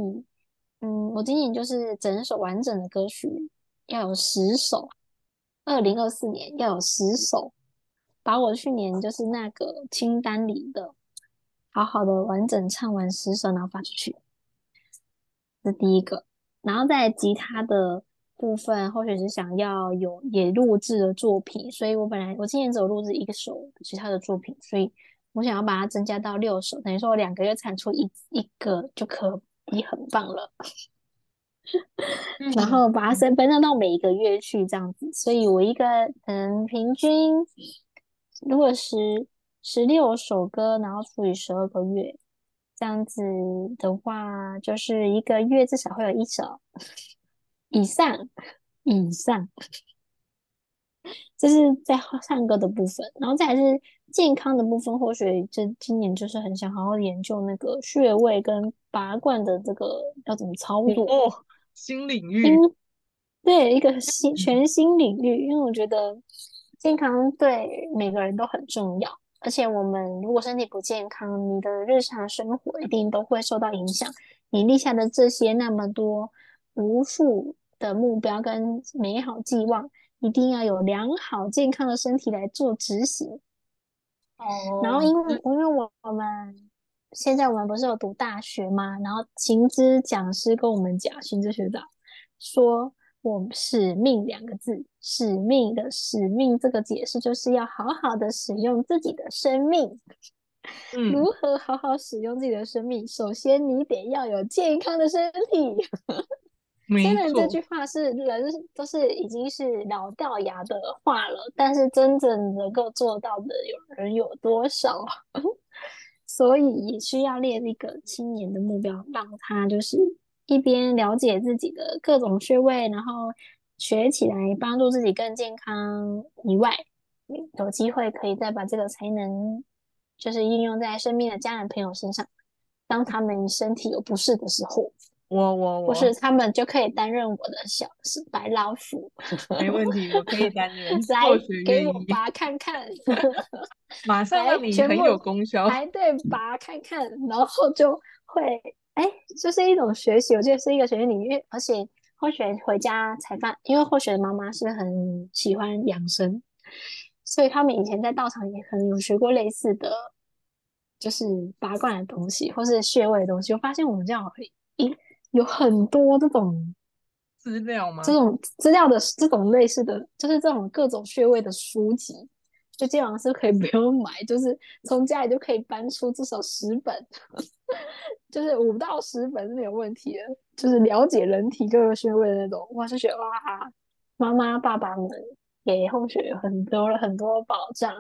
嗯，我今年就是整首完整的歌曲要有十首。二零二四年要有十首，把我去年就是那个清单里的，好好的完整唱完十首，然后发出去。这第一个，然后在吉他的部分，或许是想要有也录制的作品，所以我本来我今年只有录制一个首吉他的作品，所以我想要把它增加到六首，等于说我两个月产出一一个就可以很棒了。然后把它分分散到每一个月去这样子，所以我一个嗯平均，如果十十六首歌，然后除以十二个月，这样子的话，就是一个月至少会有一首以上以上，这是在唱歌的部分，然后再来是健康的部分，或许这今年就是很想好好研究那个穴位跟拔罐的这个要怎么操作。哦新领域，对一个新全新领域，因为我觉得健康对每个人都很重要，而且我们如果身体不健康，你的日常生活一定都会受到影响。你立下的这些那么多无数的目标跟美好寄望，一定要有良好健康的身体来做执行。哦，然后因为因为我我们。现在我们不是有读大学吗？然后行知讲师跟我们讲，行知学长说，我们使命两个字，使命的使命这个解释就是要好好的使用自己的生命。嗯，如何好好使用自己的生命？首先你得要有健康的身体。虽然这句话是人都是已经是老掉牙的话了，但是真正能够做到的有人有多少？所以也需要列一个青年的目标，让他就是一边了解自己的各种穴位，然后学起来帮助自己更健康以外，有机会可以再把这个才能就是应用在身边的家人朋友身上，当他们身体有不适的时候。我我我，不是他们就可以担任我的小是白老鼠，没问题，我可以担任。来给我拔看看，马上让你很有功效。排队拔看看，然后就会哎，这、就是一种学习，我觉得是一个学习领域。而且或许回家才发，因为或许妈妈是很喜欢养生，所以他们以前在道场也可能有学过类似的，就是拔罐的东西，或是穴位的东西。我发现我们这样可以。有很多这种资料吗？这种资料的这种类似的，就是这种各种穴位的书籍，就基本上是可以不用买，就是从家里就可以搬出至少十本，就是五到十本是没有问题的。就是了解人体各个穴位的那种，哇，就觉得哇，妈妈爸爸们给后学很多了很多保障。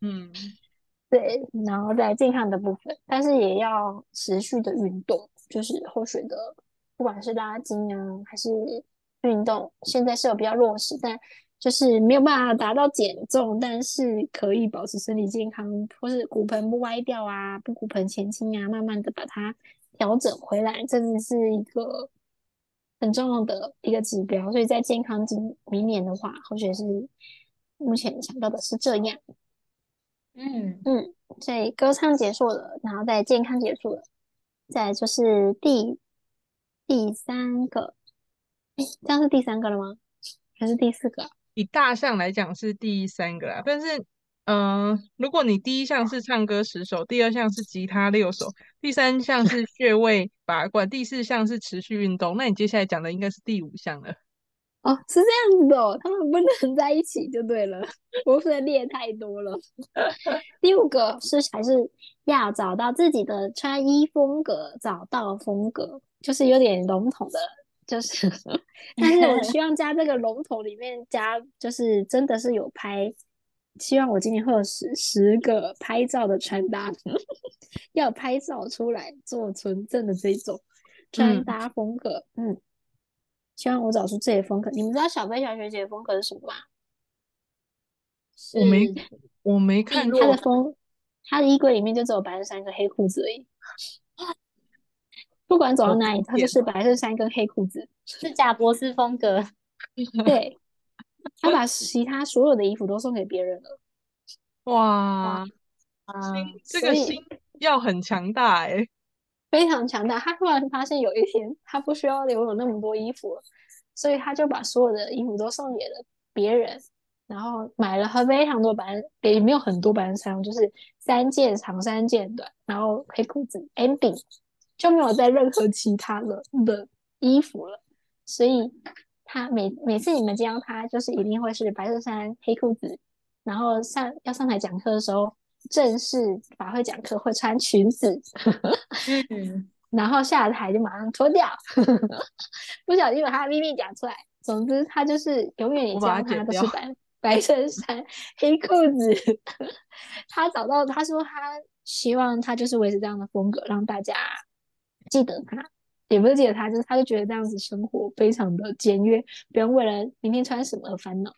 嗯，对，然后在健康的部分，但是也要持续的运动。就是后续的，不管是拉筋啊，还是运动，现在是有比较弱势，但就是没有办法达到减重，但是可以保持身体健康，或是骨盆不歪掉啊，不骨盆前倾啊，慢慢的把它调整回来，这只是一个很重要的一个指标。所以在健康今明年的话，或许是目前想到的是这样。嗯嗯，所以歌唱结束了，然后再健康结束了，再就是第第三个，哎，这样是第三个了吗？还是第四个？以大项来讲是第三个啦，但是，嗯、呃，如果你第一项是唱歌十首，第二项是吉他六首，第三项是穴位拔罐，第四项是持续运动，那你接下来讲的应该是第五项了。哦，是这样子的哦，他们不能在一起就对了，我不能列太多了。第五个是还是要找到自己的穿衣风格，找到风格，就是有点笼统的。就是，但是我希望加这个笼统里面加，就是真的是有拍，希望我今年会有十十个拍照的穿搭，要拍照出来做纯正的这种穿搭风格，嗯，嗯，希望我找出这些风格。你们知道小飞小学姐的风格是什么吗？我没，我没看过她的风，她的衣柜里面就只有白色衫跟黑裤子而已。不管走到哪里，他就是白色衫跟黑裤子，是贾博士风格。对，他把其他所有的衣服都送给别人了。哇，啊，这个心要很强大哎、欸，非常强大。他突然发现有一天他不需要留有那么多衣服了，所以他就把所有的衣服都送给了别人，然后买了很非常多白，也没有很多白色衫，就是三件长三件短，然后黑裤子，ending。就没有再任何其他的的衣服了，所以他每每次你们见到他，就是一定会是白色衫、黑裤子，然后上要上台讲课的时候，正式法会讲课会穿裙子，嗯，然后下了台就马上脱掉，不小心把他的秘密讲出来。总之，他就是永远你见到他都是白 白衬衫、黑裤子。他找到他说他希望他就是维持这样的风格，让大家。记得他，也不是记得他，就是他就觉得这样子生活非常的简约，不用为了明天穿什么而烦恼。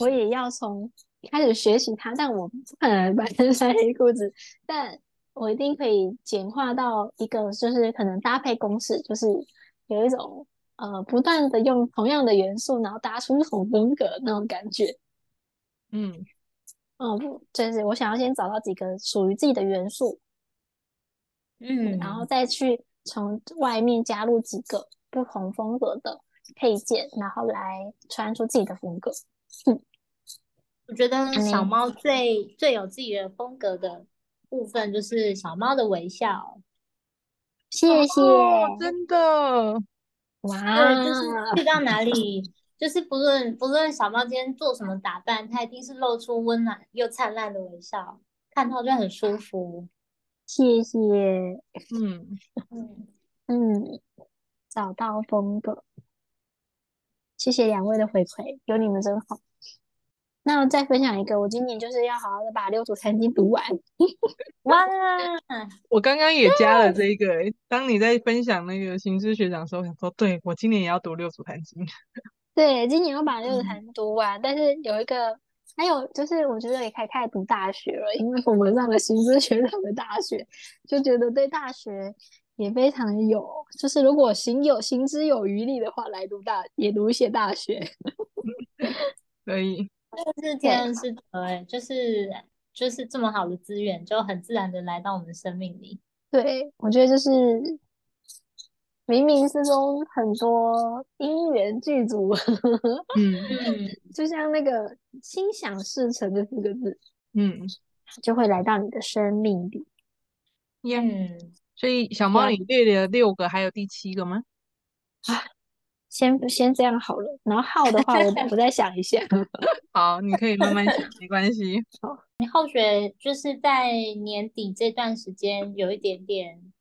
我也要从开始学习他，但我不可能白衬衫黑裤子，但我一定可以简化到一个，就是可能搭配公式，就是有一种呃不断的用同样的元素，然后搭出不同风格那种感觉。嗯，嗯，不，就是我想要先找到几个属于自己的元素。嗯，然后再去从外面加入几个不同风格的配件，然后来穿出自己的风格。嗯，我觉得小猫最、嗯、最有自己的风格的部分就是小猫的微笑。谢谢，哦、真的，哇，对，就是。去到哪里，就是不论不论小猫今天做什么打扮，它一定是露出温暖又灿烂的微笑，看到就很舒服。谢谢，嗯。嗯。嗯，找到风格，谢谢两位的回馈，有你们真好。那我再分享一个，我今年就是要好好的把《六祖坛经》读完。哇，我刚刚也加了这一个、欸。当你在分享那个行知学长的时候，我想说，对，我今年也要读《六祖坛经》。对，今年要把《六祖坛经》读完，嗯，但是有一个。还有就是，我觉得也可以开始读大学了，因为我们上了行知学长的大学，就觉得对大学也非常有，就是如果行有行之有余力的话，来读大也读一些大学，可以。是天恩师德，哎，就是就是这么好的资源，就很自然的来到我们的生命里。对，我觉得就是。冥冥之中很多因缘具足，嗯，就像那个心想事成的四个字，嗯，就会来到你的生命里。嗯，所以小猫你列了六个，还有第七个吗？啊，先先这样好了，然后号的话我 我再想一下。好，你可以慢慢想，没关系。好，你后学就是在年底这段时间有一点点。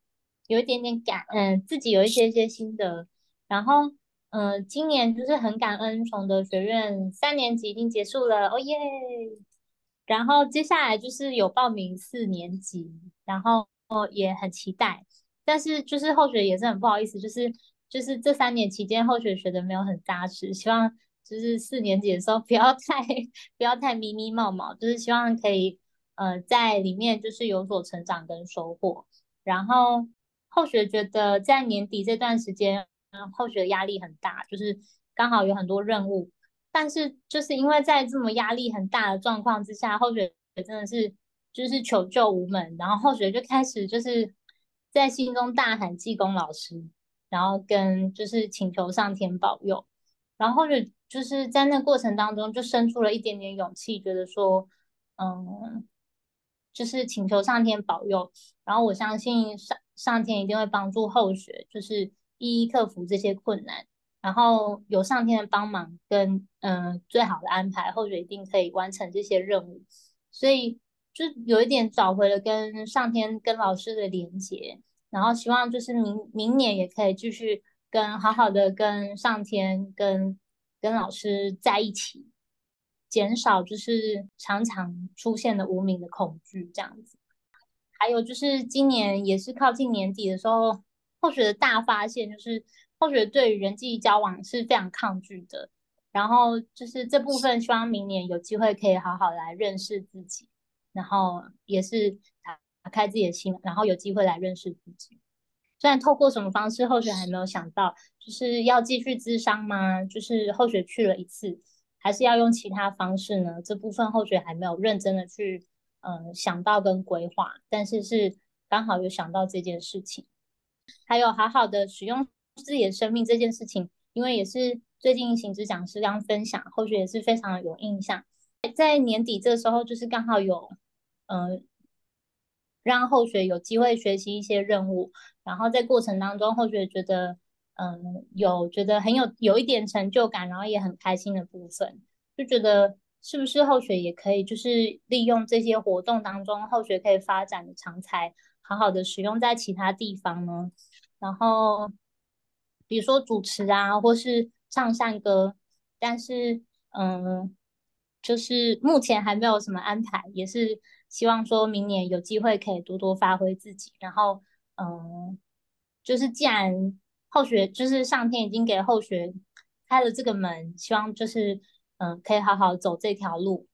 有一点点感，嗯、呃，自己有一些些心得，然后，嗯、呃，今年就是很感恩崇德学院三年级已经结束了，哦耶！然后接下来就是有报名四年级，然后也很期待，但是就是后学也是很不好意思，就是就是这三年期间后学学的没有很扎实，希望就是四年级的时候不要太不要太迷迷茫茫，就是希望可以呃在里面就是有所成长跟收获。然后后学觉得在年底这段时间，嗯，后学压力很大，就是刚好有很多任务，但是就是因为在这么压力很大的状况之下，后学真的是就是求救无门，然后后学就开始就是在心中大喊济公老师，然后跟就是请求上天保佑，然后就就是在那过程当中就生出了一点点勇气，觉得说，嗯，就是请求上天保佑，然后我相信上上天一定会帮助后学，就是一一克服这些困难，然后有上天的帮忙跟嗯最好的安排，后学一定可以完成这些任务，所以就有一点找回了跟上天跟老师的连接，然后希望就是明明年也可以继续跟好好的跟上天跟。跟老师在一起，减少就是常常出现的无名的恐惧这样子。还有就是今年也是靠近年底的时候，后学的大发现就是后学对于人际交往是非常抗拒的。然后就是这部分，希望明年有机会可以好好来认识自己，然后也是开自己的心，然后有机会来认识自己。虽然透过什么方式，后学还没有想到，就是要继续咨商吗？就是后学去了一次，还是要用其他方式呢？这部分后学还没有认真的去，嗯、呃，想到跟规划。但是是刚好有想到这件事情，还有好好的使用自己的生命这件事情，因为也是最近行知讲师刚分享，后学也是非常有印象。在年底这个时候，就是刚好有，嗯、让后学有机会学习一些任务，然后在过程当中，后学觉得，嗯，有觉得很有有一点成就感，然后也很开心的部分，就觉得是不是后学也可以，就是利用这些活动当中，后学可以发展的长才，好好的使用在其他地方呢？然后，比如说主持啊，或是唱善歌，但是，嗯，就是目前还没有什么安排，也是。希望说明年有机会可以多多发挥自己，然后，嗯，就是既然后学就是上天已经给后学开了这个门，希望就是嗯可以好好走这条路，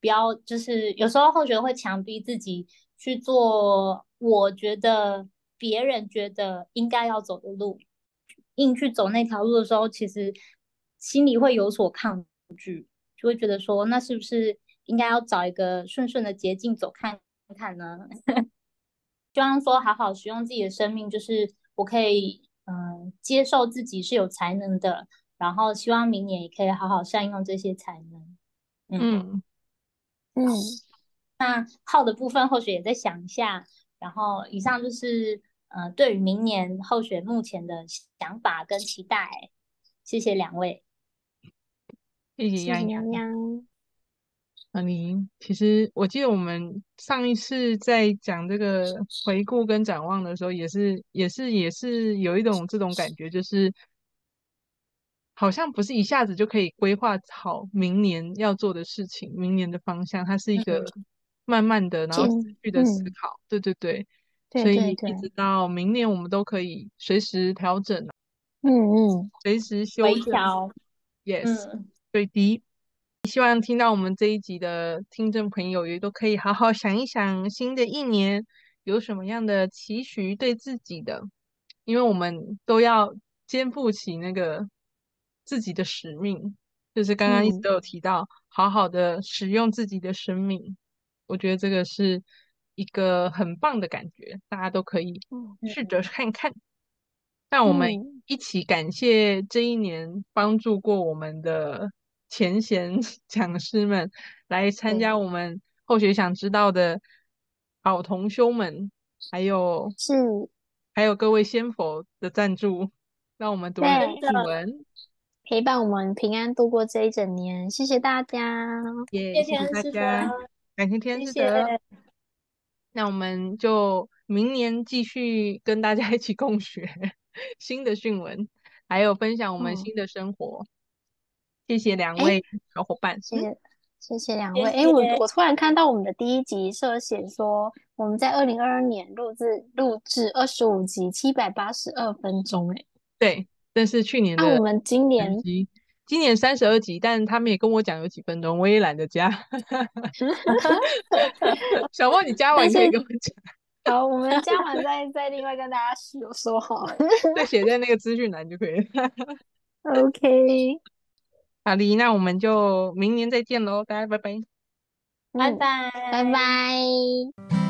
不要就是有时候后学会强逼自己去做，我觉得别人觉得应该要走的路，硬去走那条路的时候，其实心里会有所抗拒，就会觉得说那是不是？应该要找一个顺顺的捷径走看看呢。希望说好好使用自己的生命，就是我可以嗯、呃、接受自己是有才能的，然后希望明年也可以好好善用这些才能。嗯嗯，那号的部分后学也再想一下，然后以上就是呃对于明年后选目前的想法跟期待。谢谢两位，谢谢洋洋。啊，你其实我记得我们上一次在讲这个回顾跟展望的时候，也是也是也是有一种这种感觉，就是好像不是一下子就可以规划好明年要做的事情，明年的方向，它是一个慢慢的，然后持续的思考，嗯、对对。对，所以一直到明年我们都可以随时调整，嗯嗯，随时修正，yes，对的。希望听到我们这一集的听众朋友也都可以好好想一想，新的一年有什么样的期许对自己的，因为我们都要肩负起那个自己的使命，就是刚刚一直都有提到，嗯、好好的使用自己的生命，我觉得这个是一个很棒的感觉，大家都可以试着看看。那、嗯、我们一起感谢这一年帮助过我们的。前贤 讲师们来参加我们后学想知道的好同修们，还有是还有各位仙佛的赞助，让我们读古文，陪伴我们平安度过这一整年。谢谢大家，也谢谢大家，感谢天师德。那我们就明年继续跟大家一起共学 新的训文，还有分享我们新的生活。嗯谢谢两位小伙伴，谢谢谢谢两位。哎，我我突然看到我们的第一集设写说我们在二零二二年录制录制二十五集七百八十二分钟，哎，对，但是去年的，那我们今年今年三十二集，但他们也跟我讲有几分钟，我也懒得加。小莫，你加完可以跟我讲。好，我们加完再再另外跟大家说说好，再写在那个资讯栏就可以了。OK，好的，那我们就明年再见喽，大家拜拜，拜拜，拜拜。